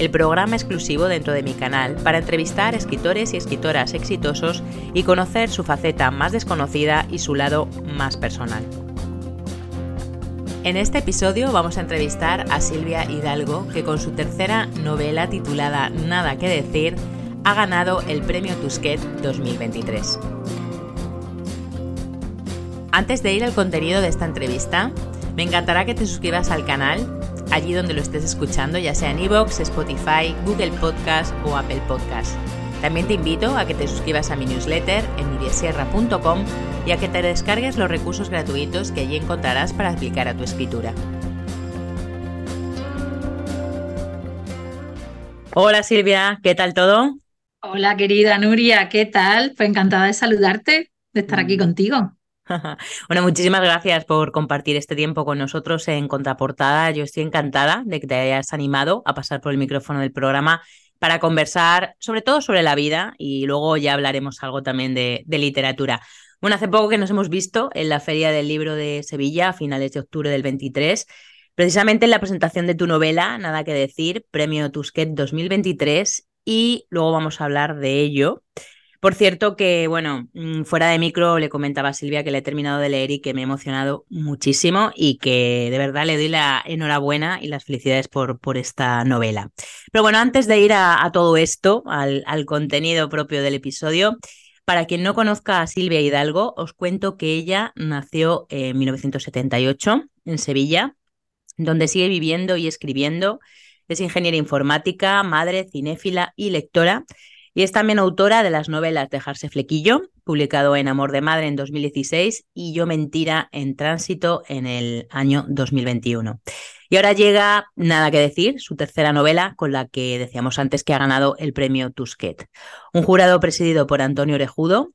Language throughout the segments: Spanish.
el programa exclusivo dentro de mi canal para entrevistar escritores y escritoras exitosos y conocer su faceta más desconocida y su lado más personal. En este episodio vamos a entrevistar a Silvia Hidalgo, que con su tercera novela titulada Nada que decir, ha ganado el Premio Tusquet 2023. Antes de ir al contenido de esta entrevista, me encantará que te suscribas al canal allí donde lo estés escuchando, ya sea en iVoox, Spotify, Google Podcast o Apple Podcast. También te invito a que te suscribas a mi newsletter en midiasierra.com y a que te descargues los recursos gratuitos que allí encontrarás para aplicar a tu escritura. Hola Silvia, ¿qué tal todo? Hola querida Nuria, ¿qué tal? Pues encantada de saludarte, de estar aquí mm. contigo. bueno, muchísimas gracias por compartir este tiempo con nosotros en Contraportada. Yo estoy encantada de que te hayas animado a pasar por el micrófono del programa para conversar sobre todo sobre la vida y luego ya hablaremos algo también de, literatura. Bueno, hace poco que nos hemos visto en la Feria del Libro de Sevilla a finales de octubre del 23, precisamente en la presentación de tu novela, Nada que decir, Premio Tusquet 2023, y luego vamos a hablar de ello. Por cierto que, bueno, mm, fuera de micro le comentaba a Silvia que le he terminado de leer y que me he emocionado muchísimo y que de verdad le doy la enhorabuena y las felicidades por, por esta novela. Pero bueno, antes de ir a, todo esto, al, al contenido propio del episodio, para quien no conozca a Silvia Hidalgo, os cuento que ella nació en 1978 en Sevilla, donde sigue viviendo y escribiendo. Es ingeniera informática, madre, cinéfila y lectora y es también autora de las novelas Dejarse Flequillo, publicado en Amor de Madre en 2016, y Yo Mentira en Tránsito en el año 2021. Y ahora llega Nada que decir, su tercera novela, con la que decíamos antes que ha ganado el premio Tusquet. Un jurado presidido por Antonio Orejudo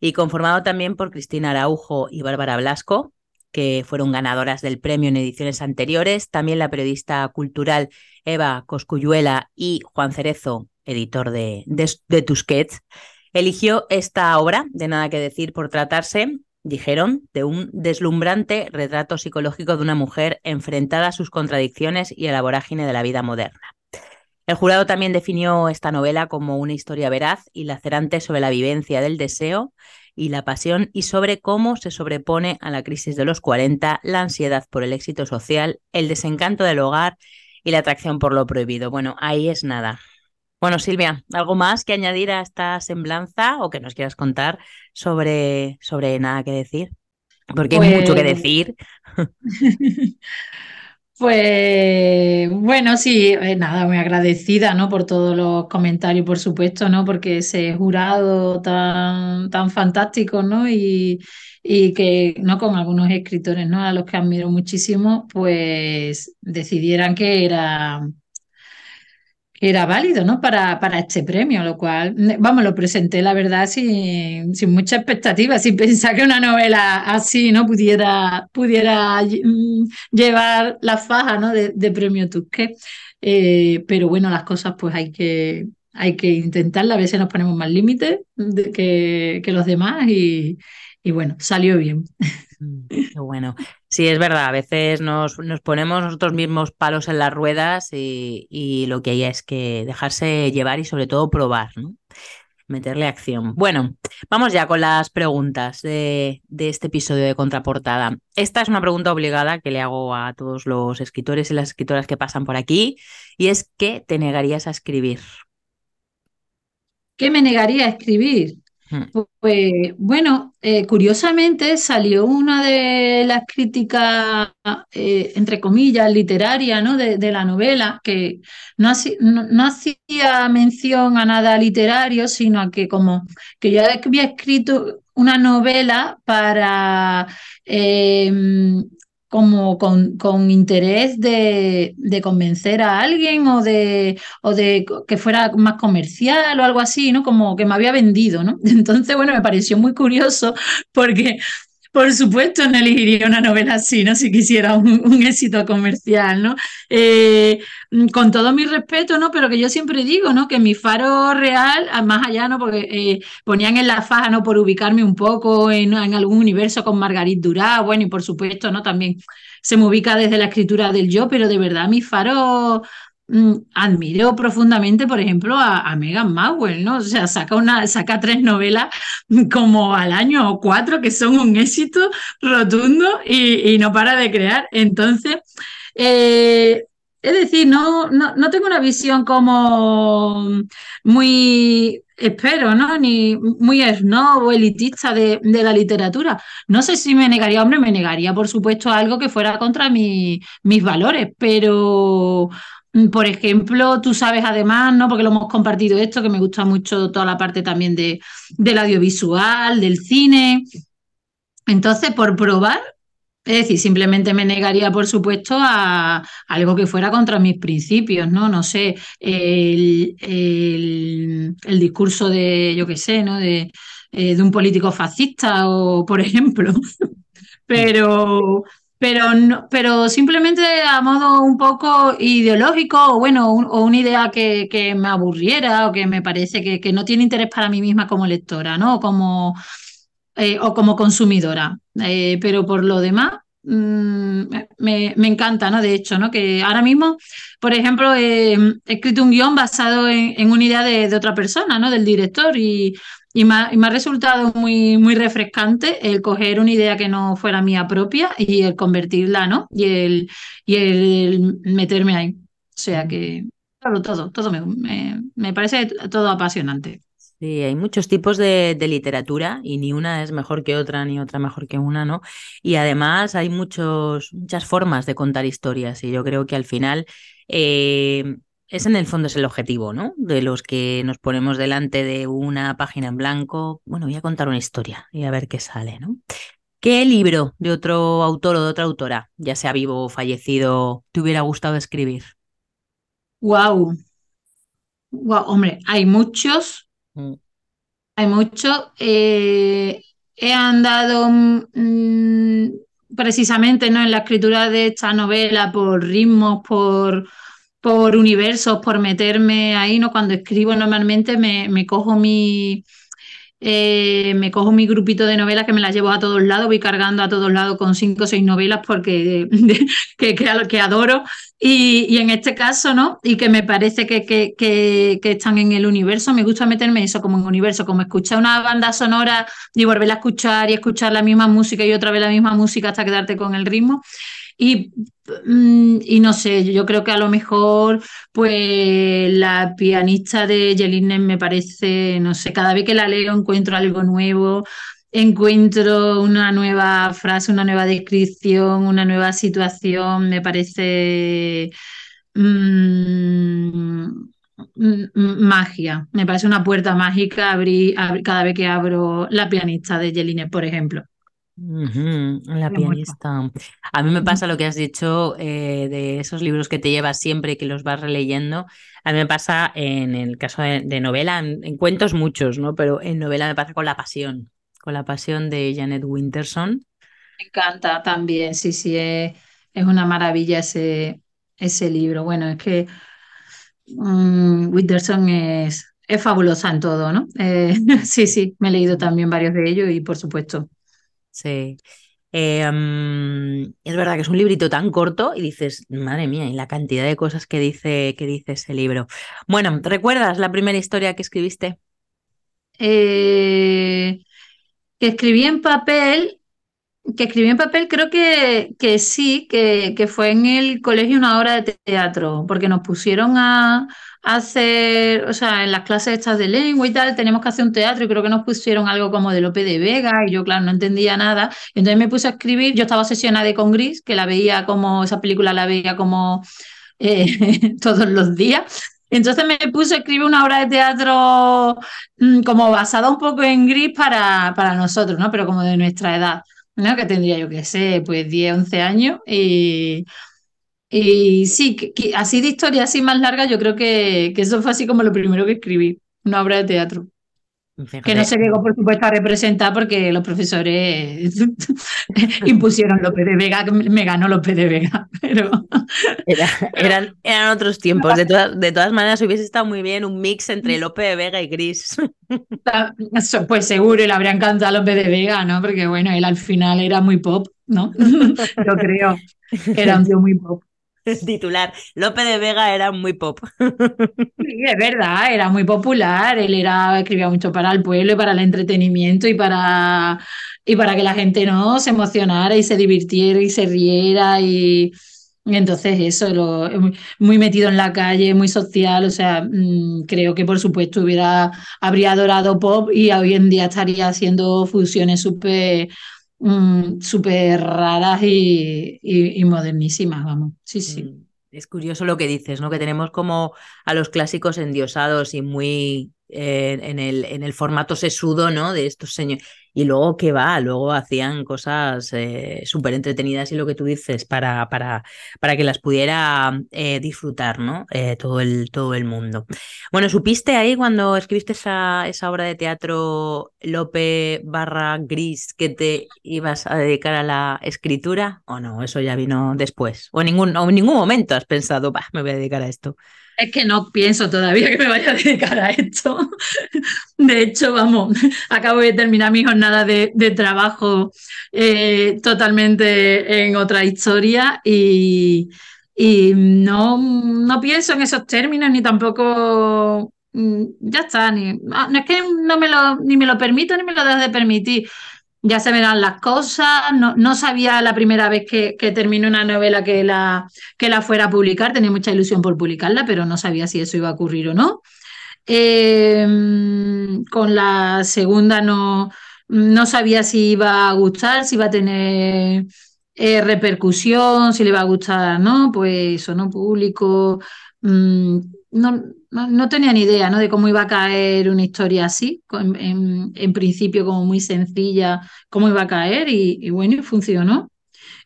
y conformado también por Cristina Araujo y Bárbara Blasco, que fueron ganadoras del premio en ediciones anteriores. También la periodista cultural Eva Coscuyuela y Juan Cerezo editor de, de, Tusquets, eligió esta obra, de nada que decir, por tratarse, dijeron, de un deslumbrante retrato psicológico de una mujer enfrentada a sus contradicciones y a la vorágine de la vida moderna. El jurado también definió esta novela como una historia veraz y lacerante sobre la vivencia del deseo y la pasión y sobre cómo se sobrepone a la crisis de los 40, la ansiedad por el éxito social, el desencanto del hogar y la atracción por lo prohibido. Bueno, ahí es nada. Bueno, Silvia, ¿algo más que añadir a esta semblanza o que nos quieras contar sobre, sobre nada que decir? Porque hay mucho que pues decir. Pues bueno, sí, eh, nada, muy agradecida, ¿no? Por todos los comentarios, por supuesto, ¿no? Porque ese jurado tan, tan fantástico, ¿no? Y, y que, ¿no? Con algunos escritores, ¿no? A los que admiro muchísimo, pues decidieran que era era válido, ¿no? Para, para este premio, lo cual, vamos, lo presenté, la verdad, sin, sin mucha expectativa, sin pensar que una novela así, ¿no? Pudiera, pudiera mm, llevar la faja, ¿no? De, premio Tusquet. Eh, pero bueno, las cosas pues hay que, hay que intentarlas, a veces nos ponemos más límites que, que los demás y, y bueno, salió bien. Mm, qué bueno. Sí, es verdad, a veces nos, nos ponemos nosotros mismos palos en las ruedas y, lo que hay es que dejarse llevar y sobre todo probar, ¿no? Meterle acción. Bueno, vamos ya con las preguntas de, de este episodio de Contraportada. Esta es una pregunta obligada que le hago a todos los escritores y las escritoras que pasan por aquí y es ¿qué te negarías a escribir? ¿Qué me negaría a escribir? Pues bueno, eh, curiosamente salió una de las críticas, eh, entre comillas, literarias ¿no? de, la novela, que no, hacía mención a nada literario, sino a que como que yo había escrito una novela para em, como con, con interés de, de, convencer a alguien o de, o de que fuera más comercial o algo así, ¿no? Como que me había vendido, ¿no? Entonces, bueno, me pareció muy curioso porque por supuesto, no elegiría una novela así, ¿no? Si quisiera un, éxito comercial, ¿no? Eh, con todo mi respeto, ¿no? Pero que yo siempre digo, ¿no? Que mi faro real, más allá, ¿no? Porque eh, ponían en la faja, ¿no? Por ubicarme un poco en, algún universo con Margarit Durá, bueno, y por supuesto, ¿no? También se me ubica desde la escritura del yo, pero de verdad mi faro Mm, admiro profundamente, por ejemplo, a, Megan Mauer, ¿no? O sea, saca, una, saca tres novelas como al año o cuatro que son un éxito rotundo y, no para de crear. Entonces, eh, es decir, no, no, tengo una visión como muy, espero, ¿no? Ni muy snob o elitista de, la literatura. No sé si me negaría, hombre, me negaría, por supuesto, algo que fuera contra mis valores, pero Mm, por ejemplo, tú sabes además, ¿no? Porque lo hemos compartido esto, que me gusta mucho toda la parte también de, del audiovisual, del cine. Entonces, por probar, es decir, simplemente me negaría, por supuesto, a algo que fuera contra mis principios, ¿no? No sé, el, el, discurso de, yo qué sé, ¿no? De, eh, de un político fascista, o por ejemplo. Pero, pero, no, pero simplemente a modo un poco ideológico o bueno, o una idea que, que, me aburriera o que me parece que, que, no tiene interés para mí misma como lectora, ¿no? Como, eh, o como consumidora. Eh, pero por lo demás, mm, me, me, encanta, ¿no? De hecho, ¿no? Que ahora mismo, por ejemplo, he escrito un guion basado en, en una idea de, de, otra persona, ¿no? Del director y y me, ha, resultado muy, muy refrescante el coger una idea que no fuera mía propia y el convertirla, ¿no? Y el, y el meterme ahí. O sea que, claro, todo, todo me, me, parece todo apasionante. Sí, hay muchos tipos de, de, literatura y ni una es mejor que otra, ni otra mejor que una, ¿no? Y además hay muchos, muchas formas de contar historias y yo creo que al final eh, es en el fondo es el objetivo, ¿no? De los que nos ponemos delante de una página en blanco. Bueno, voy a contar una historia y a ver qué sale, ¿no? ¿Qué libro de otro autor o de otra autora, ya sea vivo o fallecido, te hubiera gustado escribir? Wow. Wow, hombre, hay muchos. Mm. Hay muchos. Eh, he andado mm, precisamente ¿no? en la escritura de esta novela por ritmos, por por universos, por meterme ahí, ¿no? Cuando escribo normalmente me, me cojo mi, eh, me cojo mi grupito de novelas que me las llevo a todos lados, voy cargando a todos lados con cinco o seis novelas porque que, que, adoro. Y, en este caso, ¿no? Y que me parece que, que, que, están en el universo, me gusta meterme eso como en universo, como escuchar una banda sonora y volverla a escuchar y escuchar la misma música y otra vez la misma música hasta quedarte con el ritmo. Y, mm, y no sé, yo creo que a lo mejor, pues la pianista de Jelines me parece, no sé, cada vez que la leo encuentro algo nuevo, encuentro una nueva frase, una nueva descripción, una nueva situación, me parece mm, magia, me parece una puerta mágica abrir, cada vez que abro la pianista de Jelines, por ejemplo la pianista. A mí me pasa lo que has dicho eh, de esos libros que te llevas siempre y que los vas releyendo. A mí me pasa en el caso de, novela, en, cuentos muchos, ¿no? Pero en novela me pasa con La Pasión, con La Pasión de Janet Winterson. Me encanta también, sí, sí, es, una maravilla ese, ese libro. Bueno, es que mm, Winterson es, es fabulosa en todo, ¿no? Eh, sí, sí, me he leído también varios de ellos y por supuesto Sí. Em, es verdad que es un librito tan corto y dices, madre mía, y la cantidad de cosas que dice, que dice ese libro. Bueno, ¿recuerdas la primera historia que escribiste? Eh, que escribí en papel, que escribí en papel, creo que, que sí, que, que fue en el colegio una hora de teatro, porque nos pusieron a, hacer, o sea, en las clases estas de lengua y tal, teníamos que hacer un teatro y creo que nos pusieron algo como de Lope de Vega y yo, claro, no entendía nada. entonces me puse a escribir, yo estaba obsesionada con Gris, que la veía como, esa película la veía como eh, todos los días. Entonces me puse a escribir una obra de teatro mm, como basada un poco en Gris para, para nosotros, ¿no? Pero como de nuestra edad. ¿no? Que tendría yo que sé, pues 10, 11 años. Y, y sí, así de historia así más larga, yo creo que, que eso fue así como lo primero que escribí, una obra de teatro. Que no se llegó, por supuesto, a representar porque los profesores impusieron López de Vega, me ganó López de Vega. Pero... eran, eran otros tiempos. De todas, de todas maneras, hubiese estado muy bien un mix entre López de Vega y Gris. Pues seguro, le habría encantado a López de Vega, ¿no? Porque bueno, él al final era muy pop, ¿no? Yo creo. Era un tío muy pop. titular. López de Vega era muy pop. Sí, es verdad, era muy popular. Él era, escribía mucho para el pueblo y para el entretenimiento y para, y para que la gente no se emocionara y se divirtiera y se riera y, entonces eso, lo, muy metido en la calle, muy social, o sea, mm, creo que por supuesto hubiera, habría adorado pop y hoy en día estaría haciendo fusiones súper Mm, súper raras y, y, modernísimas, vamos. Sí, sí. Mm, es curioso lo que dices, ¿no? Que tenemos como a los clásicos endiosados y muy eh, en, el, en el formato sesudo, ¿no? De estos señores. Y luego que va, luego hacían cosas eh, súper entretenidas y lo que tú dices, para, para, para que las pudiera eh, disfrutar, ¿no? Eh, todo, el, todo el mundo. Bueno, ¿supiste ahí cuando escribiste esa, esa obra de teatro Lope barra Gris que te ibas a dedicar a la escritura? ¿O no? Eso ya vino después. ¿O en ningún, o en ningún momento has pensado, bah, me voy a dedicar a esto? Es que no pienso todavía que me vaya a dedicar a esto. De hecho, vamos, acabo de terminar mi jornada de, trabajo eh, totalmente en otra historia y, no, no pienso en esos términos ni tampoco mm, ya está, ni, ah, no es que no me lo, ni me lo permito ni me lo dejo de permitir ya se verán las cosas. No, no sabía la primera vez que, que terminé una novela que la, que la fuera a publicar, tenía mucha ilusión por publicarla, pero no sabía si eso iba a ocurrir o no. Em, con la segunda no, no sabía si iba a gustar, si iba a tener eh, repercusión, si le va a gustar, ¿no? Pues eso, ¿no? Público. Mm, no, no, tenía ni idea ¿no? de cómo iba a caer una historia así, en, principio como muy sencilla, cómo iba a caer y, bueno, y funcionó.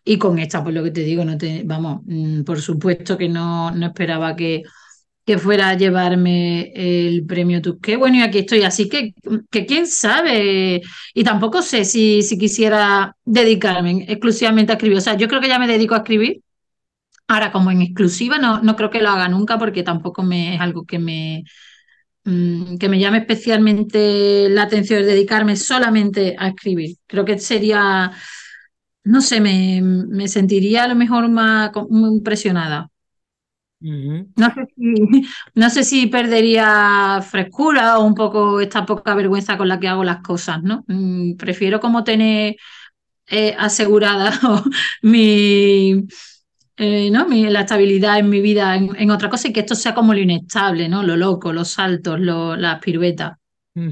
Y con esta, pues lo que te digo, no te, vamos, mm, por supuesto que no, no esperaba que, que fuera a llevarme el premio Tusqué. Bueno, y aquí estoy, así que, que quién sabe. Y tampoco sé si, si quisiera dedicarme exclusivamente a escribir. O sea, yo creo que ya me dedico a escribir Ahora, como en exclusiva, no, no creo que lo haga nunca porque tampoco me, es algo que me, mm, que me llame especialmente la atención de dedicarme solamente a escribir. Creo que sería, no sé, me, me sentiría a lo mejor más impresionada. No sé, si, no sé si perdería frescura o un poco esta poca vergüenza con la que hago las cosas, ¿no? Mm, prefiero como tener eh, asegurada mi, eh, ¿no? la estabilidad en mi vida en, otra cosa y que esto sea como lo inestable, ¿no? Lo loco, los saltos, las piruetas.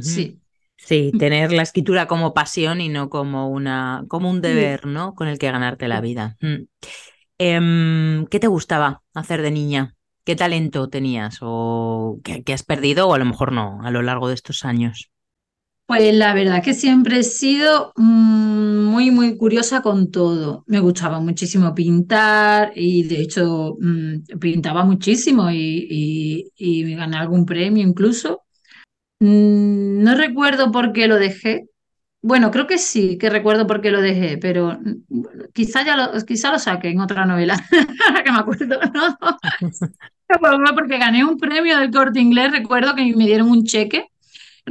Sí. Sí, tener la escritura como pasión y no como, una, como un deber, ¿no? Con el que ganarte la vida. Mm. Em, ¿Qué te gustaba hacer de niña? ¿Qué talento tenías? ¿O qué has perdido? O a lo mejor no, a lo largo de estos años. Pues la verdad que siempre he sido mm, muy, muy curiosa con todo. Me gustaba muchísimo pintar y de hecho mm, pintaba muchísimo y, y, gané algún premio incluso. Mm, no recuerdo por qué lo dejé. Bueno, creo que sí, que recuerdo por qué lo dejé, pero quizá ya lo, quizá lo saqué en otra novela, que me acuerdo, ¿no? porque gané un premio del corte inglés, recuerdo que me dieron un cheque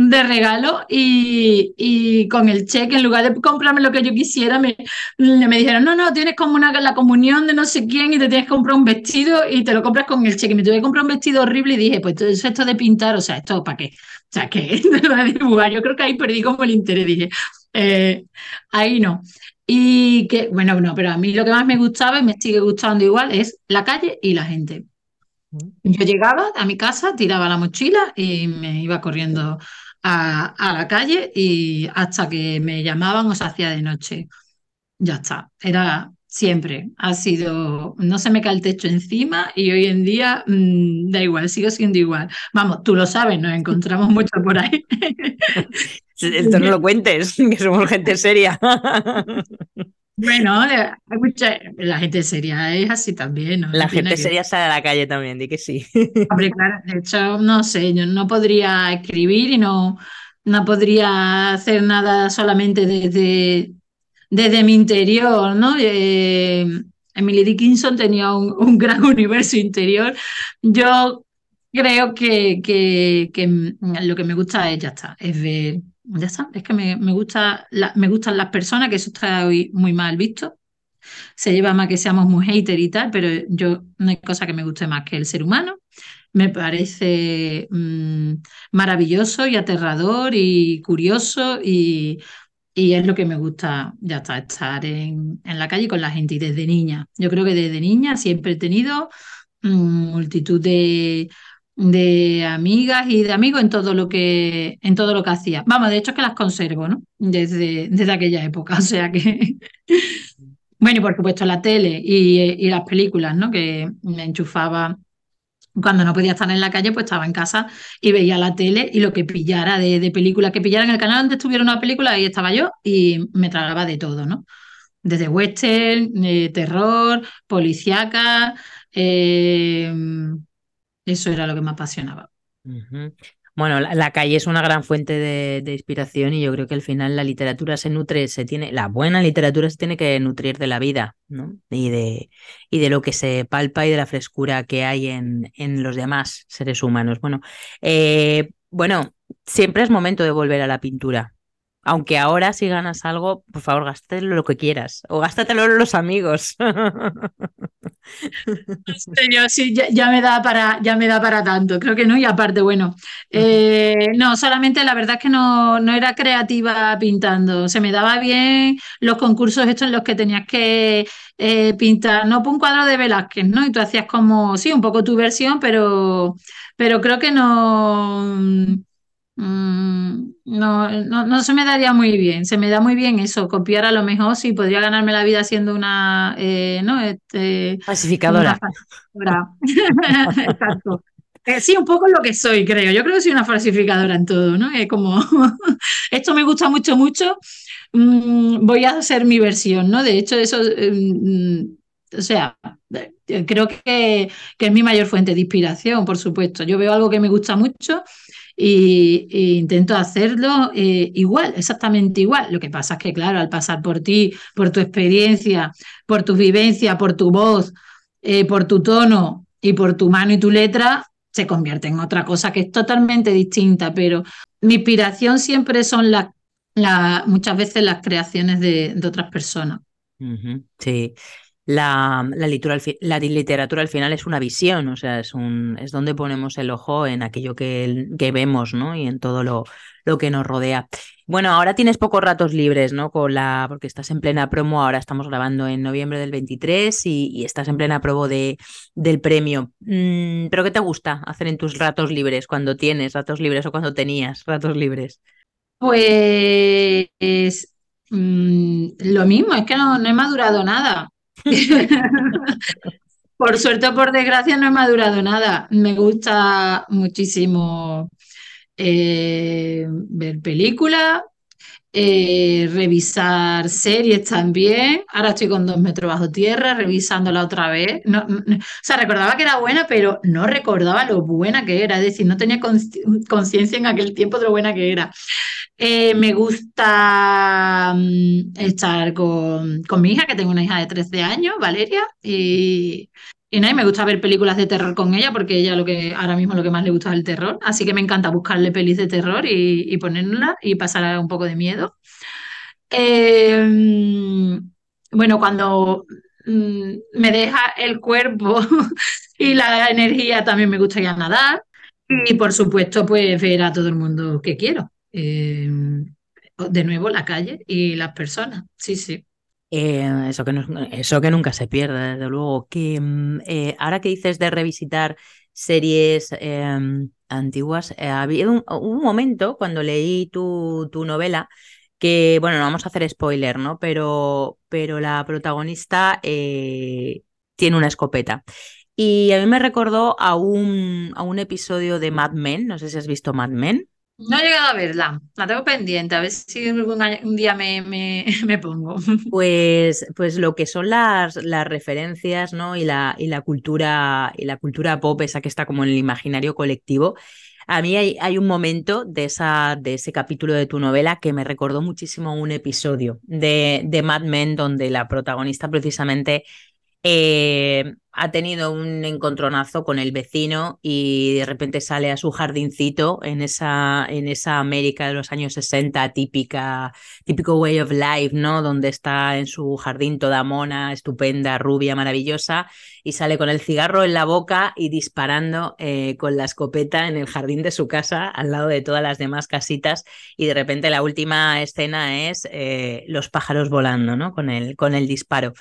de regalo y, y, con el cheque, en lugar de comprarme lo que yo quisiera, me, me dijeron, no, no, tienes como una, la comunión de no sé quién y te tienes que comprar un vestido y te lo compras con el cheque. Me tuve que comprar un vestido horrible y dije, pues esto de pintar, o sea, esto para qué. O sea, que Yo creo que ahí perdí como el interés, dije, eh, ahí no. Y que, bueno, no, pero a mí lo que más me gustaba y me sigue gustando igual es la calle y la gente. Yo llegaba a mi casa, tiraba la mochila y me iba corriendo a, la calle y hasta que me llamaban o se hacía de noche. Ya está, era siempre, ha sido, no se me cae el techo encima y hoy en día mm, da igual, sigo siendo igual. Vamos, tú lo sabes, nos encontramos mucho por ahí. Esto no lo cuentes, que somos gente seria. Bueno, hay mucha, la gente seria es así también. ¿no? La gente seria sale a la calle también, di que sí. Hombre, claro, de hecho, no sé, yo no podría escribir y no, no podría hacer nada solamente desde, desde mi interior, ¿no? Eh, Emily Dickinson tenía un, gran universo interior. Yo creo que, que, que, lo que me gusta es, ya está, es ver ya está, es que me, gusta me gustan las personas, que eso está hoy muy mal visto. Se lleva más que seamos muy hater y tal, pero yo no hay cosa que me guste más que el ser humano. Me parece mm, maravilloso y aterrador y curioso y, es lo que me gusta, ya está, estar en, la calle con la gente y desde niña. Yo creo que desde niña siempre he tenido mm, multitud de, de amigas y de amigos en todo lo que en todo lo que hacía. Vamos, de hecho es que las conservo, ¿no? Desde, desde aquella época, o sea que bueno, y por supuesto la tele y, las películas, ¿no? Que me enchufaba cuando no podía estar en la calle, pues estaba en casa y veía la tele y lo que pillara de, de películas que pillara en el canal donde estuviera una película, ahí estaba yo y me tragaba de todo, ¿no? Desde western, eh, terror, policíaca, eh, eso era lo que me apasionaba. Bueno, la, calle es una gran fuente de, inspiración y yo creo que al final la literatura se nutre, se tiene, la buena literatura se tiene que nutrir de la vida, ¿no? Y de, y de lo que se palpa y de la frescura que hay en, en los demás seres humanos. Bueno, eh, bueno, siempre es momento de volver a la pintura. Aunque ahora si ganas algo, por favor, gástatelo lo que quieras o gástatelo los amigos. Yo sí, ya, me da para, ya me da para tanto, creo que no, y aparte, bueno, eh, no, solamente la verdad es que no, no era creativa pintando, se me daba bien los concursos estos en los que tenías que eh, pintar, no por un cuadro de Velázquez, ¿no? Y tú hacías como, sí, un poco tu versión, pero, pero creo que no Mm, no, no, se me daría muy bien, se me da muy bien eso, copiar a lo mejor si podría ganarme la vida siendo una, eh, ¿no? Este, falsificadora. Exacto. Eh, sí, un poco lo que soy, creo. Yo creo que soy una falsificadora en todo, ¿no? Es como, esto me gusta mucho, mucho, mm, voy a hacer mi versión, ¿no? De hecho, eso, mm, o sea, creo que, que es mi mayor fuente de inspiración, por supuesto. Yo veo algo que me gusta mucho y, intento hacerlo eh, igual, exactamente igual. Lo que pasa es que, claro, al pasar por ti, por tu experiencia, por tu vivencia, por tu voz, eh, por tu tono y por tu mano y tu letra, se convierte en otra cosa que es totalmente distinta, pero mi inspiración siempre son las, muchas veces las creaciones de, otras personas. Sí, la, la, literatura, al final es una visión, o sea, es, un, es donde ponemos el ojo en aquello que, que vemos, ¿no? Y en todo lo, lo, que nos rodea. Bueno, ahora tienes pocos ratos libres, ¿no? Con la, porque estás en plena promo, ahora estamos grabando en noviembre del 23 y, estás en plena promo de, del premio. Mm, ¿Pero qué te gusta hacer en tus ratos libres, cuando tienes ratos libres o cuando tenías ratos libres? Pues mm, lo mismo, es que no, no he madurado nada. por suerte o por desgracia no he madurado nada. Me gusta muchísimo eh, ver películas, eh, revisar series también. Ahora estoy con dos metros bajo tierra, revisándola otra vez. O sea, recordaba que era buena, pero no recordaba lo buena que era. Es decir, no tenía conciencia en aquel tiempo de lo buena que era. Eh, me gusta mm, estar con, mi hija, que tengo una hija de 13 años, Valeria, y, y, me gusta ver películas de terror con ella, porque ella lo que ahora mismo lo que más le gusta es el terror, así que me encanta buscarle pelis de terror y, y ponerla y pasar un poco de miedo. Em, bueno, cuando mm, me deja el cuerpo y la energía, también me gusta ir a nadar. Y por supuesto, pues ver a todo el mundo que quiero. Em, de nuevo, la calle y las personas. Sí, sí. Eh, eso, que eso que nunca se pierde, desde luego. Que mm, eh, ahora que dices de revisitar series em, antiguas, eh, había un, momento cuando leí tu, tu, novela que, bueno, no vamos a hacer spoiler, ¿no? Pero, pero la protagonista tiene una escopeta. Y a mí me recordó a un, a un episodio de Mad Men, no sé si has visto Mad Men. No he llegado a verla, la tengo pendiente, a ver si un, un día me, me, me, pongo. Pues, pues lo que son las, las referencias, ¿no? Y la, y la cultura, y la cultura pop, esa que está como en el imaginario colectivo. A mí hay, hay un momento de, esa, de ese capítulo de tu novela que me recordó muchísimo un episodio de, de Mad Men, donde la protagonista precisamente eh, ha tenido un encontronazo con el vecino y de repente sale a su jardincito en esa, en esa América de los años 60, típica, típico way of life, ¿no? Donde está en su jardín toda mona, estupenda, rubia, maravillosa, y sale con el cigarro en la boca y disparando eh, con la escopeta en el jardín de su casa, al lado de todas las demás casitas, y de repente la última escena es eh, los pájaros volando, ¿no? Con el, con el disparo.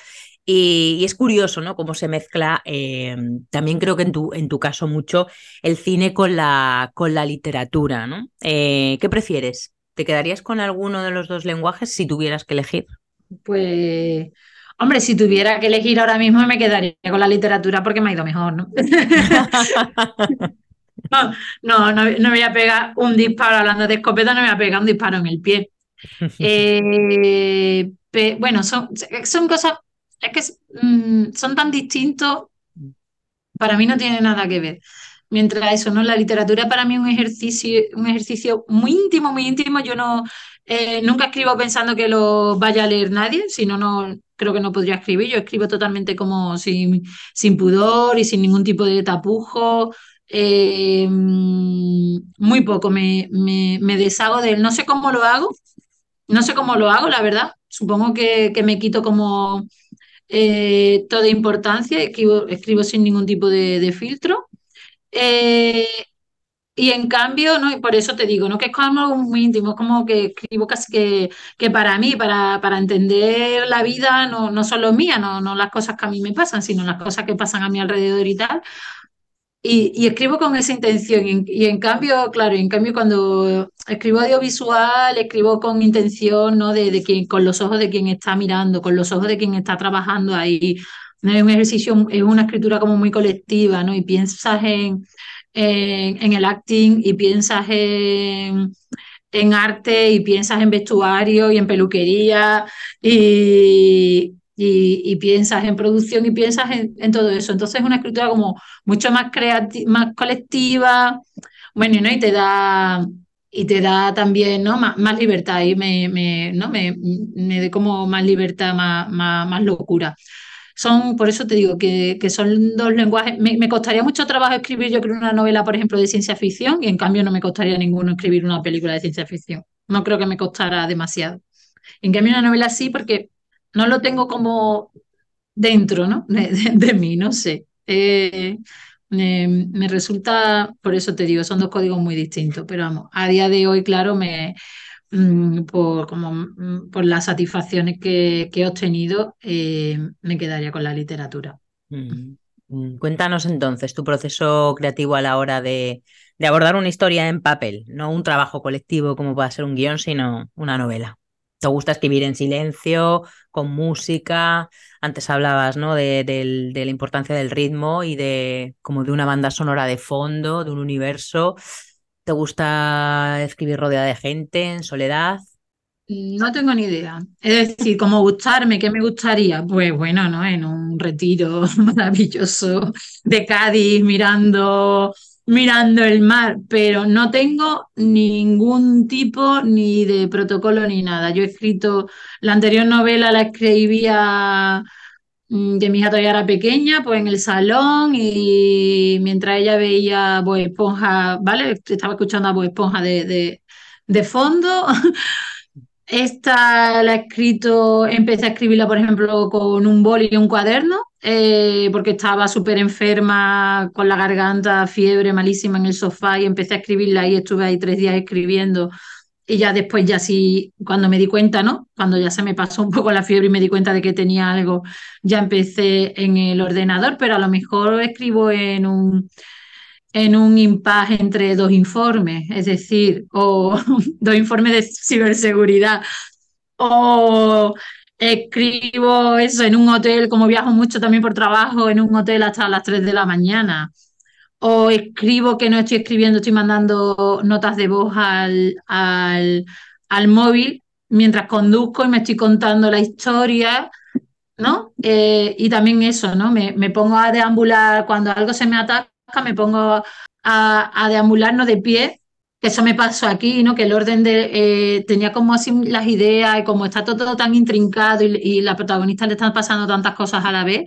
Y, es curioso, ¿no? Cómo se mezcla, eh, también creo que en tu, en tu caso mucho, el cine con la, con la literatura, ¿no? Eh, ¿Qué prefieres? ¿Te quedarías con alguno de los dos lenguajes si tuvieras que elegir? Pues, hombre, si tuviera que elegir ahora mismo me quedaría con la literatura porque me ha ido mejor, ¿no? no, no, no, voy a pegar un disparo hablando de escopeta, no me voy a pegar un disparo en el pie. Eh, bueno, son, son cosas es que mm, son tan distintos, para mí no tiene nada que ver. Mientras eso, ¿no? La literatura para mí es un ejercicio, un ejercicio muy íntimo, muy íntimo. Yo no eh, nunca escribo pensando que lo vaya a leer nadie, si no, no creo que no podría escribir. Yo escribo totalmente como sin, sin pudor y sin ningún tipo de tapujo. Eh, muy poco me, me, me, deshago de él. No sé cómo lo hago, no sé cómo lo hago, la verdad. Supongo que, que me quito como eh, toda importancia, escribo, escribo sin ningún tipo de, filtro. Eh, y en cambio, ¿no? Y por eso te digo, ¿no? Que es como muy íntimo, como que escribo casi que, que para mí, para, para entender la vida, no, no solo mía, no, no las cosas que a mí me pasan, sino las cosas que pasan a mi alrededor y tal. Y, escribo con esa intención. Y en, cambio, claro, en cambio cuando escribo audiovisual, escribo con intención, ¿no? De, de quien, con los ojos de quien está mirando, con los ojos de quien está trabajando ahí. Es un ejercicio, es una escritura como muy colectiva, ¿no? Y piensas en, en, en el acting y piensas en, en arte y piensas en vestuario y en peluquería y, y, piensas en producción y piensas en, todo eso. Entonces es una escritura como mucho más creativa, más colectiva, bueno, ¿no? Y te da, y te da también ¿no? más, más libertad y me, me, ¿no? me, me dé como más libertad, más, más, locura. Son, por eso te digo que, que son dos lenguajes. Me, me, costaría mucho trabajo escribir, yo creo, una novela, por ejemplo, de ciencia ficción, y en cambio no me costaría ninguno escribir una película de ciencia ficción. No creo que me costara demasiado. En cambio, una novela sí, porque no lo tengo como dentro, ¿no? De, mí, no sé. Eh, me, resulta, por eso te digo, son dos códigos muy distintos, pero vamos, a día de hoy, claro, me, mm, por, como, mm, por las satisfacciones que, he obtenido, eh, me quedaría con la literatura. Mm, cuéntanos entonces tu proceso creativo a la hora de, de abordar una historia en papel, no un trabajo colectivo como pueda ser un guion, sino una novela. ¿Te gusta escribir en silencio, con música? Antes hablabas, ¿no? De, la importancia del ritmo y de como de una banda sonora de fondo, de un universo. ¿Te gusta escribir rodeada de gente, en soledad? No tengo ni idea. Es decir, como gustarme, ¿qué me gustaría? Pues bueno, ¿no? En un retiro maravilloso de Cádiz, mirando mirando el mar, pero no tengo ningún tipo ni de protocolo ni nada. Yo he escrito, la anterior novela la escribía mm, que mi hija todavía era pequeña, pues en el salón y mientras ella veía Bob Esponja, ¿vale? Estaba escuchando a Bob Esponja de, de, de fondo. Esta la he escrito, empecé a escribirla, por ejemplo, con un boli y un cuaderno, eh, porque estaba súper enferma, con la garganta, fiebre malísima en el sofá, y empecé a escribirla y estuve ahí tres días escribiendo. Y ya después, ya sí, cuando me di cuenta, ¿no? Cuando ya se me pasó un poco la fiebre y me di cuenta de que tenía algo, ya empecé en el ordenador, pero a lo mejor escribo en un en un impasse entre dos informes, es decir, o dos informes de ciberseguridad, o escribo eso en un hotel, como viajo mucho también por trabajo, en un hotel hasta las 3 de la mañana, o escribo que no estoy escribiendo, estoy mandando notas de voz al, al, al móvil mientras conduzco y me estoy contando la historia, ¿no? Eh, y también eso, ¿no? Me, me, pongo a deambular, cuando algo se me ataca, me pongo a, a deambular, no de pie, eso me pasó aquí, ¿no? Que el orden de eh, tenía como así las ideas y como está todo, tan intrincado y, y, la protagonista le están pasando tantas cosas a la vez,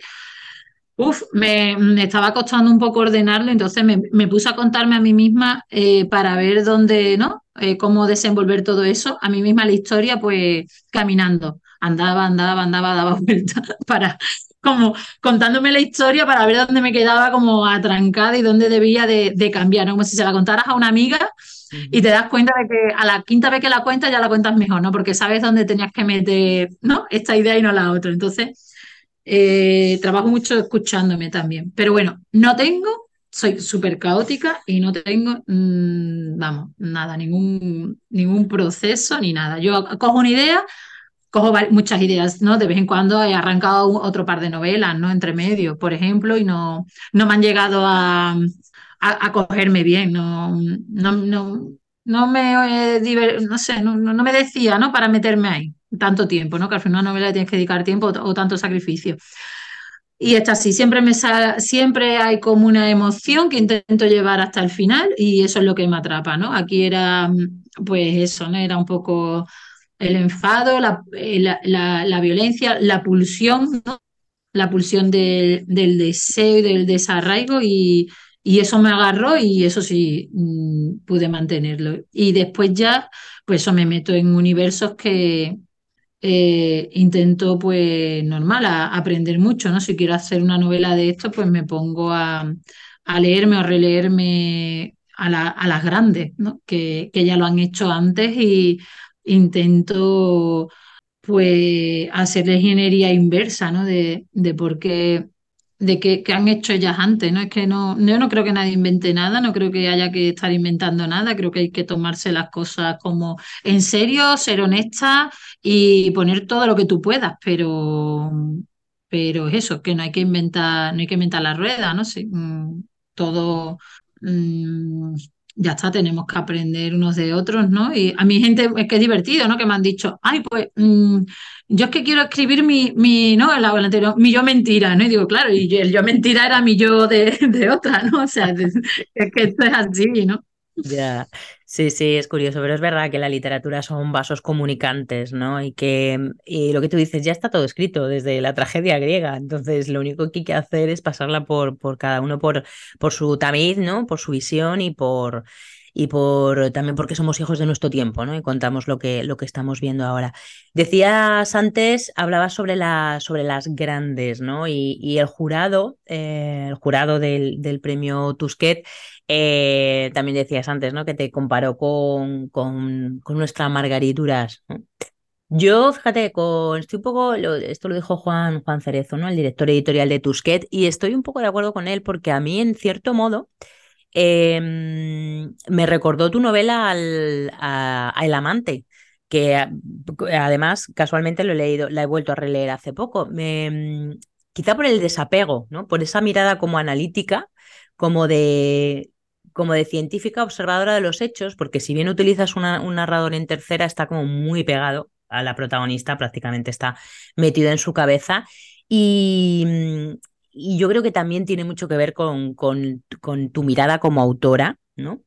Uf, me, estaba costando un poco ordenarlo, entonces me, me puse a contarme a mí misma eh, para ver dónde, ¿no? Eh, cómo desenvolver todo eso, a mí misma la historia, pues caminando. Andaba, andaba, andaba, daba vueltas para, como contándome la historia para ver dónde me quedaba como atrancada y dónde debía de, de cambiar, ¿no? Como si se la contaras a una amiga y te das cuenta de que a la quinta vez que la cuentas ya la cuentas mejor, ¿no? Porque sabes dónde tenías que meter, ¿no? Esta idea y no la otra. Entonces, eh, trabajo mucho escuchándome también. Pero bueno, no tengo, soy súper caótica y no tengo, mmm, vamos, nada, ningún, ningún proceso ni nada. Yo cojo una idea, cojo muchas ideas, ¿no? De vez en cuando he arrancado otro par de novelas, ¿no? Entre medio, por ejemplo, y no, no me han llegado a, a, a cogerme bien, no, no, no, no me, eh, no sé, no, no me decía, ¿no? Para meterme ahí tanto tiempo, ¿no? Que al final una novela tienes que dedicar tiempo o, o tanto sacrificio. Y está así, siempre, me siempre hay como una emoción que intento llevar hasta el final y eso es lo que me atrapa, ¿no? Aquí era, pues eso, ¿no? Era un poco el enfado, la, eh, la, la, la violencia, la pulsión, ¿no? La pulsión de, del deseo y del desarraigo y, y eso me agarró y eso sí mmm, pude mantenerlo. Y después ya, pues eso me meto en universos que, eh, intento, pues, normal, aprender mucho, ¿no? Si quiero hacer una novela de esto, pues me pongo a, a leerme o releerme a, a las grandes, ¿no? Que, que, ya lo han hecho antes y intento, pues, hacer la ingeniería inversa, ¿no? De, de por qué de qué, qué, han hecho ellas antes, ¿no? Es que no, yo no creo que nadie invente nada, no creo que haya que estar inventando nada, creo que hay que tomarse las cosas como en serio, ser honesta y poner todo lo que tú puedas, pero, pero es eso, que no hay que inventar, no hay que inventar la rueda, ¿no? Sí, mm, todo mmm, ya está, tenemos que aprender unos de otros, ¿no? Y a mi gente es que es divertido, ¿no? Que me han dicho, ay, pues mmm, yo es que quiero escribir mi, mi ¿no? El anterior, mi yo mentira, ¿no? Y digo, claro, y el yo mentira era mi yo de, de otra, ¿no? O sea, es que esto es así, ¿no? Ya, sí, sí, es curioso, pero es verdad que la literatura son vasos comunicantes, ¿no? Y que y lo que tú dices, ya está todo escrito desde la tragedia griega, entonces lo único que hay que hacer es pasarla por, por cada uno, por, por su tamiz, ¿no? Por su visión y por, y por también porque somos hijos de nuestro tiempo, ¿no? Y contamos lo que, lo que estamos viendo ahora. Decías antes, hablabas sobre, la, sobre las grandes, ¿no? Y, y el jurado, eh, el jurado del, del premio Tusquet, eh, también decías antes, ¿no? Que te comparó con, con, con nuestra Margarituras. ¿no? Yo, fíjate, estoy un poco, esto lo dijo Juan, Juan Cerezo, ¿no? El director editorial de Tusquet, y estoy un poco de acuerdo con él porque a mí, en cierto modo, eh, me recordó tu novela al, a, Amante, que además casualmente lo he leído, la he vuelto a releer hace poco. Me, quizá por el desapego, ¿no? Por esa mirada como analítica, como de, como de científica observadora de los hechos, porque si bien utilizas un narrador en tercera, está como muy pegado a la protagonista, prácticamente está metido en su cabeza. Y, y yo creo que también tiene mucho que ver con, con, con tu mirada como autora, ¿no?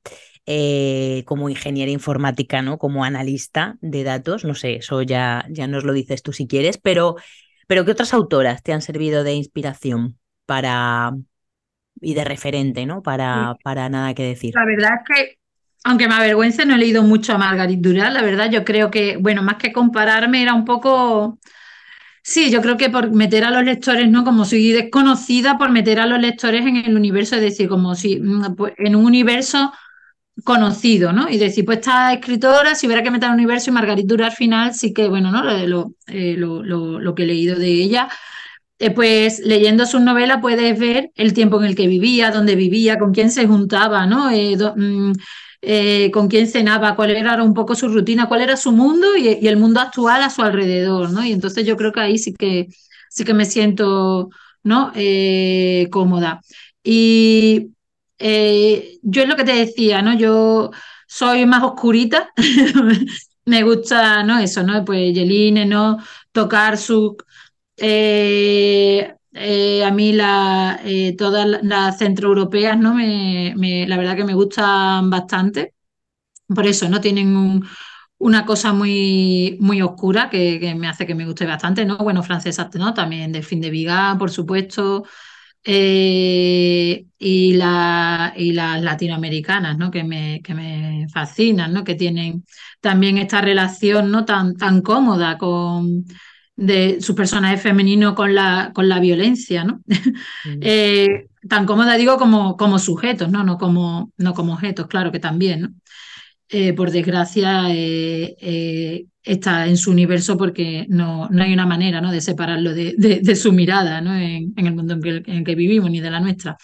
Eh, como ingeniera informática, ¿no? Como analista de datos, no sé, eso ya, ya nos lo dices tú si quieres, pero, pero ¿qué otras autoras te han servido de inspiración para y de referente, ¿no? Para, para nada que decir. La verdad es que, aunque me avergüence, no he leído mucho a Margarit Duras, la verdad, yo creo que, bueno, más que compararme, era un poco Sí, yo creo que por meter a los lectores, ¿no? Como soy desconocida, por meter a los lectores en el universo, es decir, como si pues, en un universo conocido, ¿no? Y decir, pues esta escritora, si hubiera que meter al universo y Margarita al final, sí que, bueno, ¿no? Lo, eh, lo, lo, lo que he leído de ella, eh, pues leyendo sus novelas puedes ver el tiempo en el que vivía, dónde vivía, con quién se juntaba, ¿no? Eh, mmm, eh, con quién cenaba, cuál era un poco su rutina, cuál era su mundo y, el mundo actual a su alrededor, ¿no? Y entonces yo creo que ahí sí que, sí que me siento, ¿no? Eh, cómoda. Y eh, yo es lo que te decía, ¿no? Yo soy más oscurita, me gusta, ¿no? Eso, ¿no? Pues Yeline, ¿no? Tocar su... eh, a mí la, todas las centroeuropeas, ¿no? Me, la verdad que me gustan bastante. Por eso, ¿no? Tienen una cosa muy, muy oscura que, me hace que me guste bastante, ¿no? Bueno, francesas, ¿no? También Delfín de Vigan, por supuesto. Eh, y, la, y las latinoamericanas, ¿no? Que me, que me fascinan, ¿no? Que tienen también esta relación no tan, tan cómoda con de su personaje femenino con la, con la violencia, ¿no? Mm. Eh, tan cómoda digo como, como sujetos, ¿no? No como, no como objetos, claro que también, ¿no? Eh, por desgracia, eh, está en su universo porque no, no, hay una manera ¿no? de separarlo de, su mirada ¿no? en, el mundo en, el que vivimos ni de la nuestra.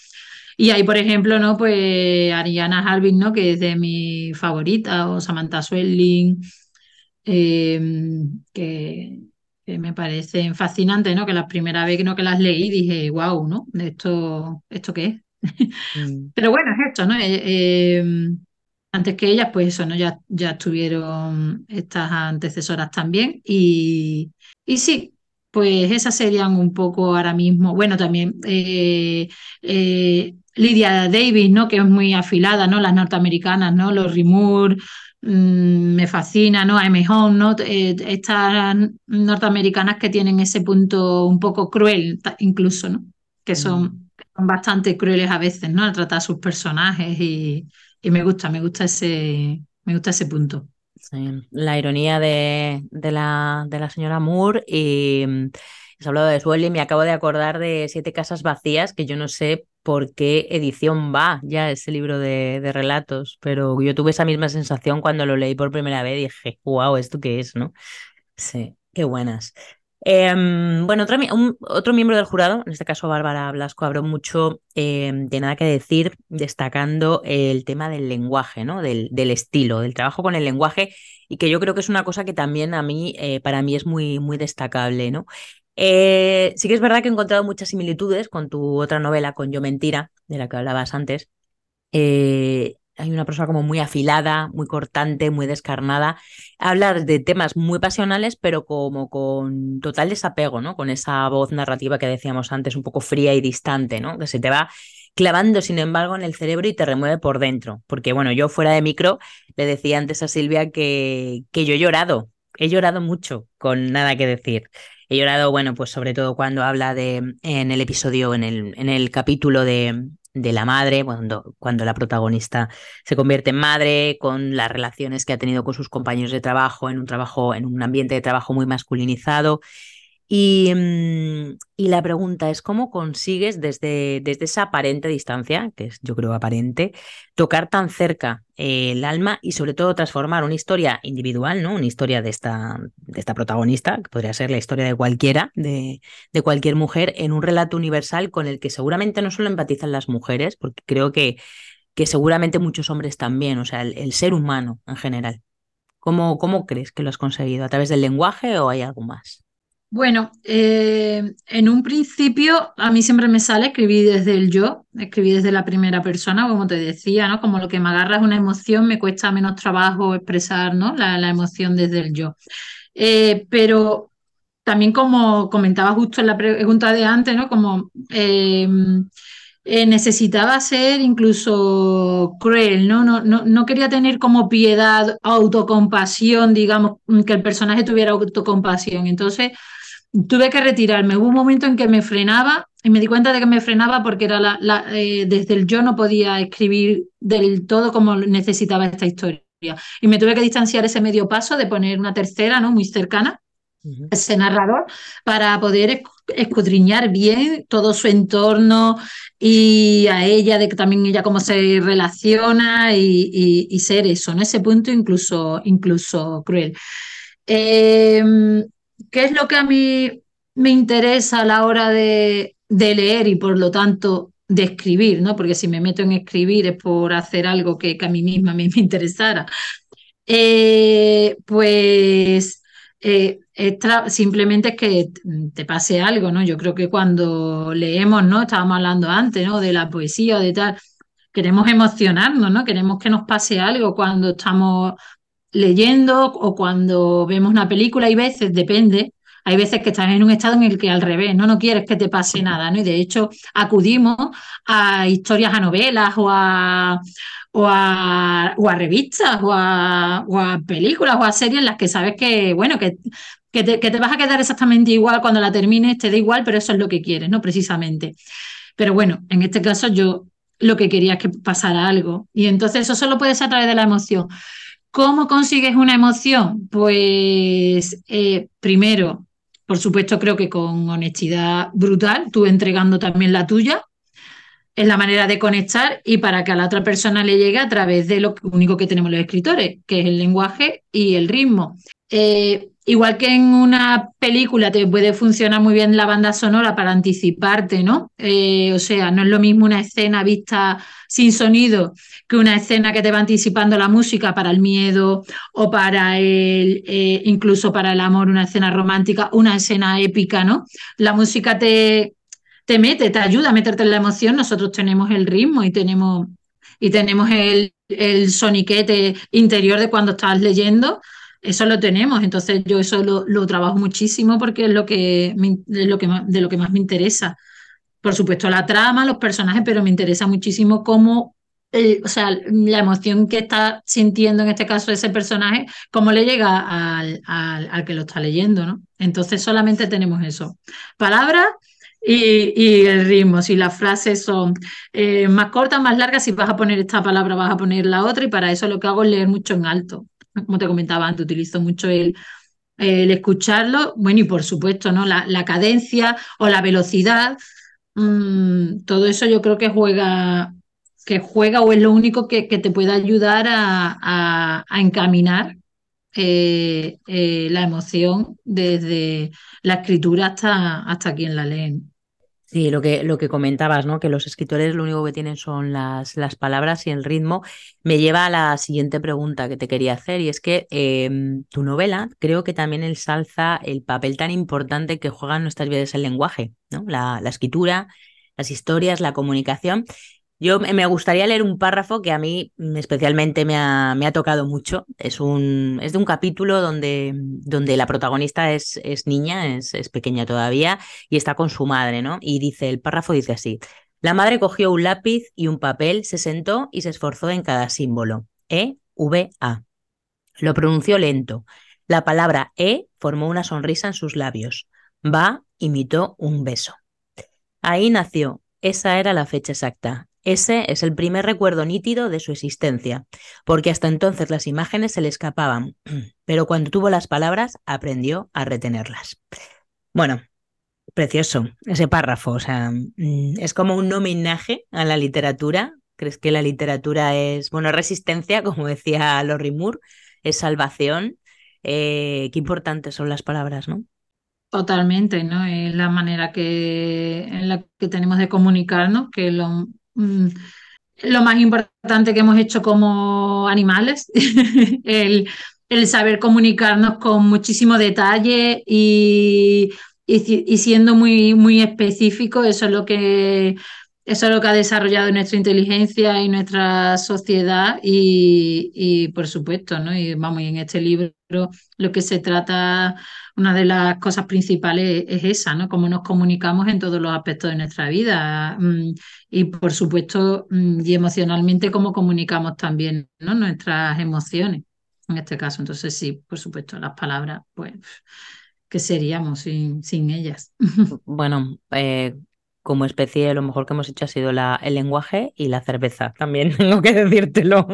Y hay, por ejemplo, ¿no? pues Ariana Harvin, ¿no? que es de mi favorita, o Samantha Swelling, que, me parecen fascinantes, ¿no? que la primera vez ¿no? que las leí dije, wow, ¿no? ¿Esto, ¿esto qué es? Mm. Pero bueno, es esto, ¿no? Em, antes que ellas, pues eso, ¿no? Ya, ya tuvieron estas antecesoras también. Y, y sí, pues esas serían un poco ahora mismo. Bueno, también eh, eh, Lydia Davis, ¿no? Que es muy afilada, ¿no? Las norteamericanas, ¿no? Los Rimur, mm, me fascina, ¿no? M. Home, ¿no? Eh, estas norteamericanas que tienen ese punto un poco cruel, incluso, ¿no? Que son, mm. son bastante crueles a veces, ¿no? Al tratar a sus personajes y y me gusta, me gusta ese, me gusta ese punto. la ironía de, de, la, de la señora Moore y has hablado de Sueli y me acabo de acordar de Siete Casas Vacías, que yo no sé por qué edición va ya ese libro de, relatos, pero yo tuve esa misma sensación cuando lo leí por primera vez y dije, wow, ¿esto qué es? ¿no? Sí, qué buenas. Em, bueno, otro, miembro del jurado, en este caso Bárbara Blasco, habló mucho em, de nada que decir, destacando el tema del lenguaje, ¿no? Del, del, estilo, del trabajo con el lenguaje, y que yo creo que es una cosa que también a mí, eh, para mí, es muy, muy destacable, ¿no? Eh, sí que es verdad que he encontrado muchas similitudes con tu otra novela, con Yo Mentira, de la que hablabas antes. Eh, hay una persona como muy afilada, muy cortante, muy descarnada. Hablar de temas muy pasionales, pero como con total desapego, ¿no? Con esa voz narrativa que decíamos antes, un poco fría y distante, ¿no? Que se te va clavando, sin embargo, en el cerebro y te remueve por dentro. Porque, bueno, yo fuera de micro le decía antes a Silvia que, que yo he llorado, he llorado mucho con nada que decir. He llorado, bueno, pues sobre todo cuando habla de, en el episodio, en el, en el capítulo de, de la madre, cuando, cuando la protagonista se convierte en madre, con las relaciones que ha tenido con sus compañeros de trabajo, en un trabajo, en un ambiente de trabajo muy masculinizado. Y, mm, y, la pregunta es, ¿cómo consigues desde, desde esa aparente distancia, que es yo creo aparente, tocar tan cerca eh, el alma y sobre todo transformar una historia individual, ¿no? Una historia de esta, de esta protagonista, que podría ser la historia de cualquiera, de, de cualquier mujer, en un relato universal con el que seguramente no solo empatizan las mujeres, porque creo que, que seguramente muchos hombres también, o sea, el, ser humano en general. ¿Cómo, ¿Cómo crees que lo has conseguido? ¿A través del lenguaje o hay algo más? Bueno, eh, en un principio a mí siempre me sale escribir desde el yo, escribir desde la primera persona, como te decía, ¿no? Como lo que me agarra es una emoción, me cuesta menos trabajo expresar, ¿no? La, emoción desde el yo. Eh, pero también como comentaba justo en la pregunta de antes, ¿no? Como em, eh, necesitaba ser incluso cruel, ¿no? No, ¿no? no quería tener como piedad, autocompasión, digamos, que el personaje tuviera autocompasión. Entonces tuve que retirarme. Hubo un momento en que me frenaba y me di cuenta de que me frenaba porque era la, eh, desde el yo no podía escribir del todo como necesitaba esta historia. Y me tuve que distanciar ese medio paso de poner una tercera, ¿no? Muy cercana, ese narrador, para poder escudriñar bien todo su entorno y a ella, de que también ella cómo se relaciona y, ser eso, en ese punto incluso, incluso cruel. Eh, ¿Qué es lo que a mí me interesa a la hora de, leer y por lo tanto de escribir? ¿no? Porque si me meto en escribir es por hacer algo que, a mí misma me, interesara. Eh, pues eh, simplemente es que te pase algo, ¿no? Yo creo que cuando leemos, ¿no? Estábamos hablando antes, ¿no? De la poesía o de tal. queremos emocionarnos, ¿no? Queremos que nos pase algo cuando estamos leyendo o cuando vemos una película. Hay veces, depende, hay veces que estás en un estado en el que al revés, ¿no? No quieres que te pase nada, ¿no? Y de hecho acudimos a historias, a novelas o a, o a, o a revistas o a, o a, películas o a series en las que sabes que, bueno, que, que, te, que te vas a quedar exactamente igual cuando la termines, te da igual, pero eso es lo que quieres, ¿no? Precisamente. Pero bueno, en este caso yo lo que quería es que pasara algo. Y entonces eso solo puede ser a través de la emoción. ¿Cómo consigues una emoción? Pues eh, primero, por supuesto, creo que con honestidad brutal, tú entregando también la tuya, es la manera de conectar y para que a la otra persona le llegue a través de lo único que tenemos los escritores, que es el lenguaje y el ritmo. Eh, igual que en una película te puede funcionar muy bien la banda sonora para anticiparte, ¿no? Eh, o sea, no es lo mismo una escena vista sin sonido que una escena que te va anticipando la música para el miedo o para el, eh, incluso para el amor, una escena romántica, una escena épica, ¿no? La música te, te mete, te ayuda a meterte en la emoción. Nosotros tenemos el ritmo y tenemos, y tenemos el, el soniquete interior de cuando estás leyendo eso lo tenemos, entonces yo eso lo, trabajo muchísimo porque es lo que, es lo que de lo que más me interesa. Por supuesto, la trama, los personajes, pero me interesa muchísimo cómo, o sea, la emoción que está sintiendo en este caso ese personaje, cómo le llega al, al, que lo está leyendo, ¿no? Entonces solamente tenemos eso. Palabras y, y, el ritmo. Si las frases son eh, más cortas, más largas, si vas a poner esta palabra, vas a poner la otra, y para eso lo que hago es leer mucho en alto como te comentaba antes, utilizo mucho el, escucharlo, bueno, y por supuesto, ¿no? La, cadencia o la velocidad, mm, todo eso yo creo que juega, que juega o es lo único que, te puede ayudar a, a, encaminar eh, eh, la emoción desde la escritura hasta, hasta quien la lee. Sí, lo que, lo que comentabas, ¿no? Que los escritores lo único que tienen son las, las palabras y el ritmo, me lleva a la siguiente pregunta que te quería hacer, y es que em, tu novela creo que también ensalza el papel tan importante que juega en nuestras vidas el lenguaje, ¿no? La, la escritura, las historias, la comunicación. Yo me gustaría leer un párrafo que a mí especialmente me ha, tocado mucho. Es, un, de un capítulo donde, la protagonista es, es niña, es, es, pequeña todavía, y está con su madre, ¿no? Y dice, el párrafo dice así. La madre cogió un lápiz y un papel, se sentó y se esforzó en cada símbolo. E, V, A. Lo pronunció lento. La palabra E formó una sonrisa en sus labios. Va imitó un beso. Ahí nació. Esa era la fecha exacta, ese es el primer recuerdo nítido de su existencia, porque hasta entonces las imágenes se le escapaban, pero cuando tuvo las palabras aprendió a retenerlas. Bueno, precioso ese párrafo, o sea, mm, es como un homenaje a la literatura. ¿Crees que la literatura es, bueno, resistencia, como decía Lori Moore, es salvación? Eh, qué importantes son las palabras, ¿no? Totalmente, ¿no? Es la manera que, en la que tenemos de comunicarnos, que lo, Mm, lo más importante que hemos hecho como animales, el, el, saber comunicarnos con muchísimo detalle y, y, siendo muy, muy específico, eso es lo que eso es lo que ha desarrollado nuestra inteligencia y nuestra sociedad y, y por supuesto, ¿no? Y vamos, y en este libro lo que se trata, una de las cosas principales es esa, ¿no? Cómo nos comunicamos en todos los aspectos de nuestra vida. Mm, y por supuesto, mm, y emocionalmente, cómo comunicamos también, ¿no? Nuestras emociones, en este caso. Entonces, sí, por supuesto, las palabras, pues, ¿qué seríamos sin, sin ellas? Bueno, eh, como especie, lo mejor que hemos hecho ha sido el lenguaje y la cerveza. También tengo que decírtelo.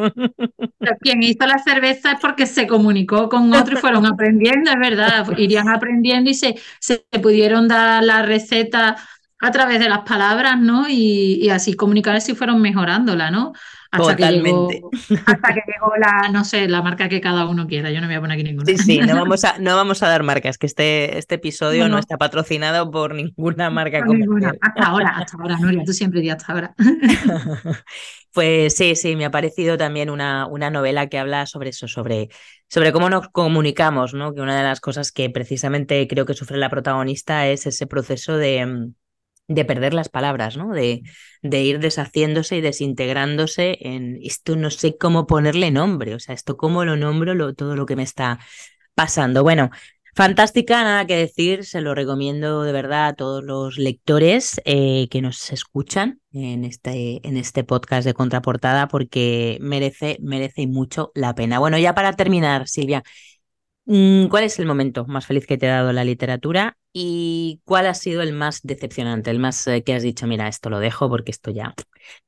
quien hizo la cerveza es porque se comunicó con otro y fueron aprendiendo, es verdad. Irían aprendiendo y se, se pudieron dar la receta a través de las palabras, ¿no? Y, y así comunicar y fueron mejorándola, ¿no? Hasta Totalmente. Que llegó, hasta que llegó la, no sé, la marca que cada uno quiera. Yo no me voy a poner aquí ninguna. Sí, sí, no vamos a, no vamos a dar marcas, que este, este episodio no, no está patrocinado por ninguna marca por ninguna. Hasta ahora, hasta ahora, Nuria, tú siempre di hasta ahora. Pues sí, sí, me ha parecido también una, una novela que habla sobre eso, sobre, sobre cómo nos comunicamos, ¿no? Que una de las cosas que precisamente creo que sufre la protagonista es ese proceso de de perder las palabras, ¿no? De, de ir deshaciéndose y desintegrándose en esto no sé cómo ponerle nombre, o sea, esto cómo lo nombro, lo, todo lo que me está pasando. Bueno, fantástica, nada que decir, se lo recomiendo de verdad a todos los lectores eh, que nos escuchan en este, en este podcast de contraportada porque merece, merece mucho la pena. Bueno, ya para terminar, Silvia, ¿Cuál es el momento más feliz que te ha dado la literatura y cuál ha sido el más decepcionante, el más eh, que has dicho, mira, esto lo dejo porque esto ya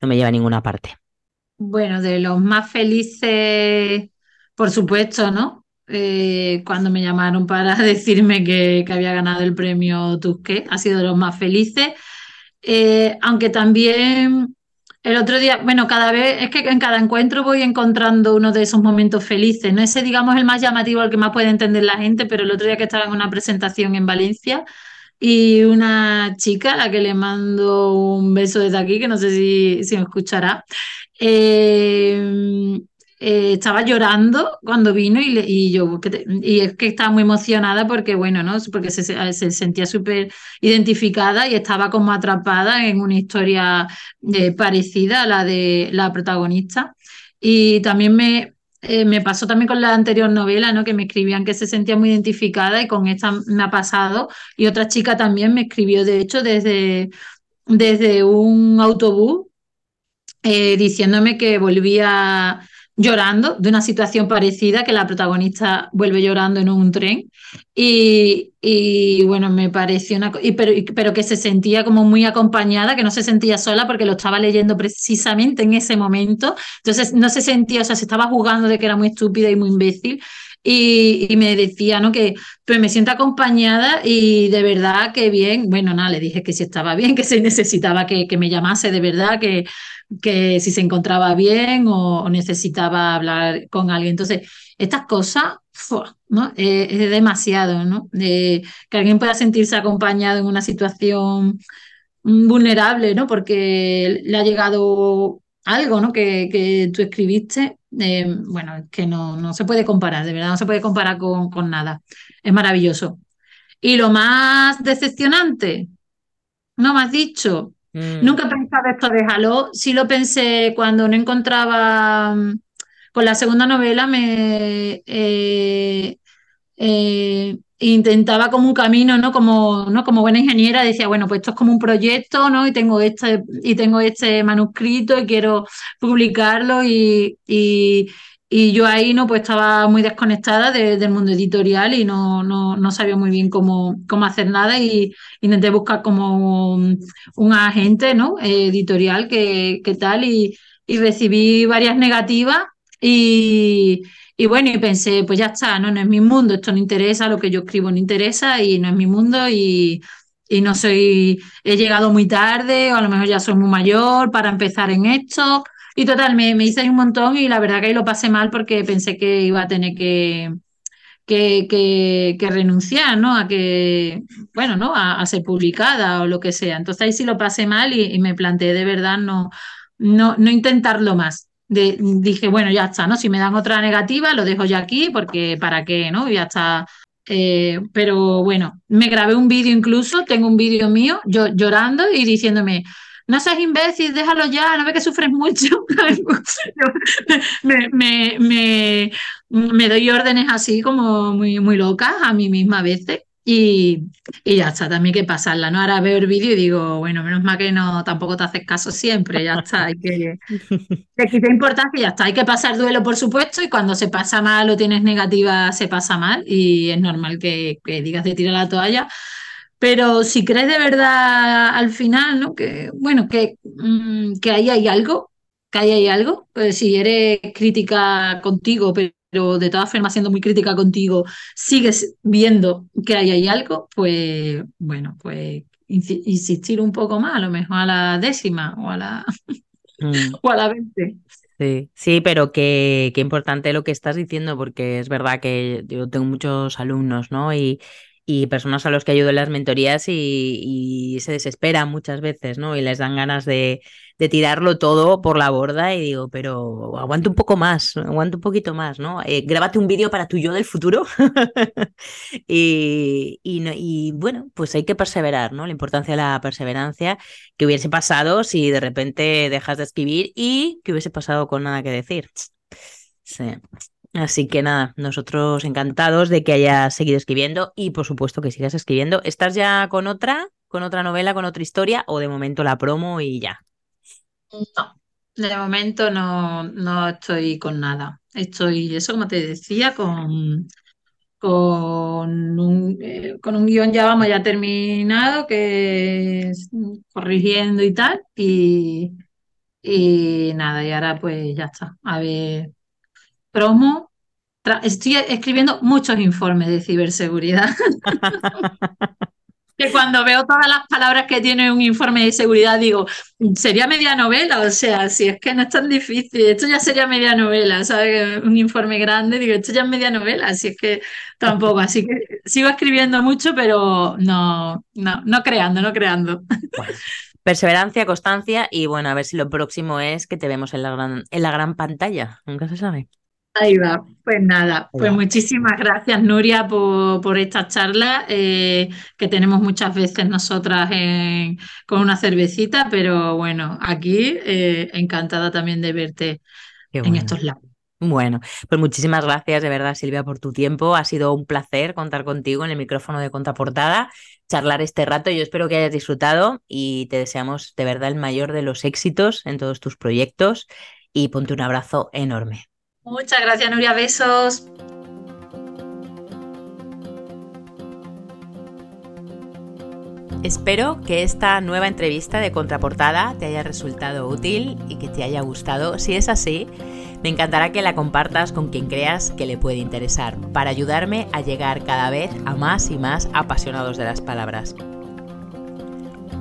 no me lleva a ninguna parte? Bueno, de los más felices, por supuesto, ¿no? Eh, cuando me llamaron para decirme que, que, había ganado el premio Tusqué, ha sido de los más felices, eh, aunque también el otro día, bueno, cada vez, es que en cada encuentro voy encontrando uno de esos momentos felices. No ese, digamos, el más llamativo, el que más puede entender la gente, pero el otro día que estaba en una presentación en Valencia y una chica, a la que le mando un beso desde aquí, que no sé si, si me escuchará, eh, eh, estaba llorando cuando vino y, yo y es que estaba muy emocionada porque bueno no porque se, se sentía súper identificada y estaba como atrapada en una historia eh, parecida a la de la protagonista y también me eh, me pasó también con la anterior novela, ¿no? Que me escribían que se sentía muy identificada y con esta me ha pasado. Y otra chica también me escribió, de hecho, desde, desde un autobús, diciéndome que volvía llorando de una situación parecida, que la protagonista vuelve llorando en un tren. Y, y bueno, me pareció una y, pero, pero que se sentía como muy acompañada, que no se sentía sola porque lo estaba leyendo precisamente en ese momento. Entonces no se sentía, o sea, se estaba jugando de que era muy estúpida y muy imbécil. Y, me decía, ¿no? Que pues me siento acompañada y de verdad que bien. Bueno, nada, le dije que si estaba bien, que se necesitaba que, que me llamase de verdad, que, que si se encontraba bien o, necesitaba hablar con alguien. Entonces, estas cosas, ¿no? Eh, es demasiado, ¿no? que alguien pueda sentirse acompañado en una situación vulnerable, ¿no? Porque le ha llegado algo, ¿no? Que, que tú escribiste. Eh, bueno, es que no, no se puede comparar, de verdad, no se puede comparar con, con nada. Es maravilloso. Y lo más decepcionante, no me has dicho, Mm. Nunca he pensado esto de Halo. Sí lo pensé cuando no encontraba. Mm, con la segunda novela me eh, eh, intentaba como un camino, ¿no? Como, ¿no? Como buena ingeniera, decía, bueno, pues esto es como un proyecto, ¿no? Y tengo este, y tengo este manuscrito y quiero publicarlo y, y y yo ahí no pues estaba muy desconectada del mundo editorial y no, no, no, sabía muy bien cómo, cómo hacer nada y intenté buscar como un, agente ¿no? editorial que, que tal y, y, recibí varias negativas y, y, bueno, y pensé, pues ya está, ¿no? no es mi mundo, esto no interesa, lo que yo escribo no interesa y no es mi mundo y, y no soy, he llegado muy tarde o a lo mejor ya soy muy mayor para empezar en esto y total, me, me hice un montón y la verdad que ahí lo pasé mal porque pensé que iba a tener que, que, que, renunciar, ¿no? A que, bueno, ¿no? A, ser publicada o lo que sea. Entonces ahí sí lo pasé mal y, me planteé de verdad no, no, no intentarlo más. De, dije, bueno, ya está, ¿no? Si me dan otra negativa, lo dejo ya aquí porque para qué, ¿no? Ya está. Eh, pero bueno, me grabé un vídeo incluso, tengo un vídeo mío, yo llorando y diciéndome, no seas imbécil, déjalo ya, no ve que sufres mucho. me, me, me, me, doy órdenes así como muy, muy locas a mí misma a veces. Y, y, ya está, también hay que pasarla, ¿no? Ahora veo el vídeo y digo, bueno, menos mal que no tampoco te haces caso siempre, ya está, hay que te quita importancia y ya está, hay que pasar duelo, por supuesto, y cuando se pasa mal o tienes negativa, se pasa mal, y es normal que, que digas de tirar la toalla, pero si crees de verdad al final, ¿no? Que, bueno, que, mm, que ahí hay algo, que ahí hay algo, pues si eres crítica contigo, pero de todas formas siendo muy crítica contigo, sigues viendo que ahí hay algo, pues bueno, pues insistir un poco más, a lo mejor a la décima o a la, mm. o a la veinte. Sí, sí, pero qué, qué importante lo que estás diciendo, porque es verdad que yo tengo muchos alumnos, ¿no? Y, y personas a los que ayudo en las mentorías y, se desesperan muchas veces, ¿no? Y les dan ganas de, tirarlo todo por la borda y digo, pero aguanta un poco más, aguanta un poquito más, ¿no? Eh, grábate un vídeo para tu yo del futuro y, y, bueno, pues hay que perseverar, ¿no? La importancia de la perseverancia, que hubiese pasado si de repente dejas de escribir y que hubiese pasado con nada que decir. Sí. Así que nada, nosotros encantados de que hayas seguido escribiendo y por supuesto que sigas escribiendo. ¿Estás ya con otra, con otra novela, con otra historia o de momento la promo y ya? No, de momento no, no estoy con nada. Estoy, eso como te decía, con, con un, eh, con un guion ya vamos, ya terminado, que es corrigiendo y tal. Y, y nada, y ahora pues ya está. A ver promo. Estoy escribiendo muchos informes de ciberseguridad. que cuando veo todas las palabras que tiene un informe de seguridad digo, sería media novela, o sea, si es que no es tan difícil, esto ya sería media novela, ¿sabes? Un informe grande, digo, esto ya es media novela, si es que tampoco, así que sigo escribiendo mucho, pero no, no, no creando, no creando. perseverancia, constancia y bueno, a ver si lo próximo es que te vemos en la gran, en la gran pantalla, nunca se sabe. Ahí va, pues nada, pues muchísimas gracias Nuria por, esta charla eh, que tenemos muchas veces nosotras con una cervecita, pero bueno, aquí eh, encantada también de verte en estos lados. Bueno, pues muchísimas gracias de verdad Silvia por tu tiempo, ha sido un placer contar contigo en el micrófono de Contraportada, charlar este rato, yo espero que hayas disfrutado y te deseamos de verdad el mayor de los éxitos en todos tus proyectos y ponte un abrazo enorme. Muchas gracias, Nuria. Besos. Espero que esta nueva entrevista de contraportada te haya resultado útil y que te haya gustado. Si es así, me encantará que la compartas con quien creas que le puede interesar, para ayudarme a llegar cada vez a más y más apasionados de las palabras.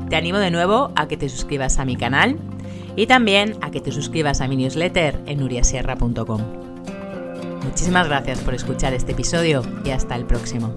Te animo de nuevo a que te suscribas a mi canal y también a que te suscribas a mi newsletter en nuriasierra.com. Muchísimas gracias por escuchar este episodio y hasta el próximo.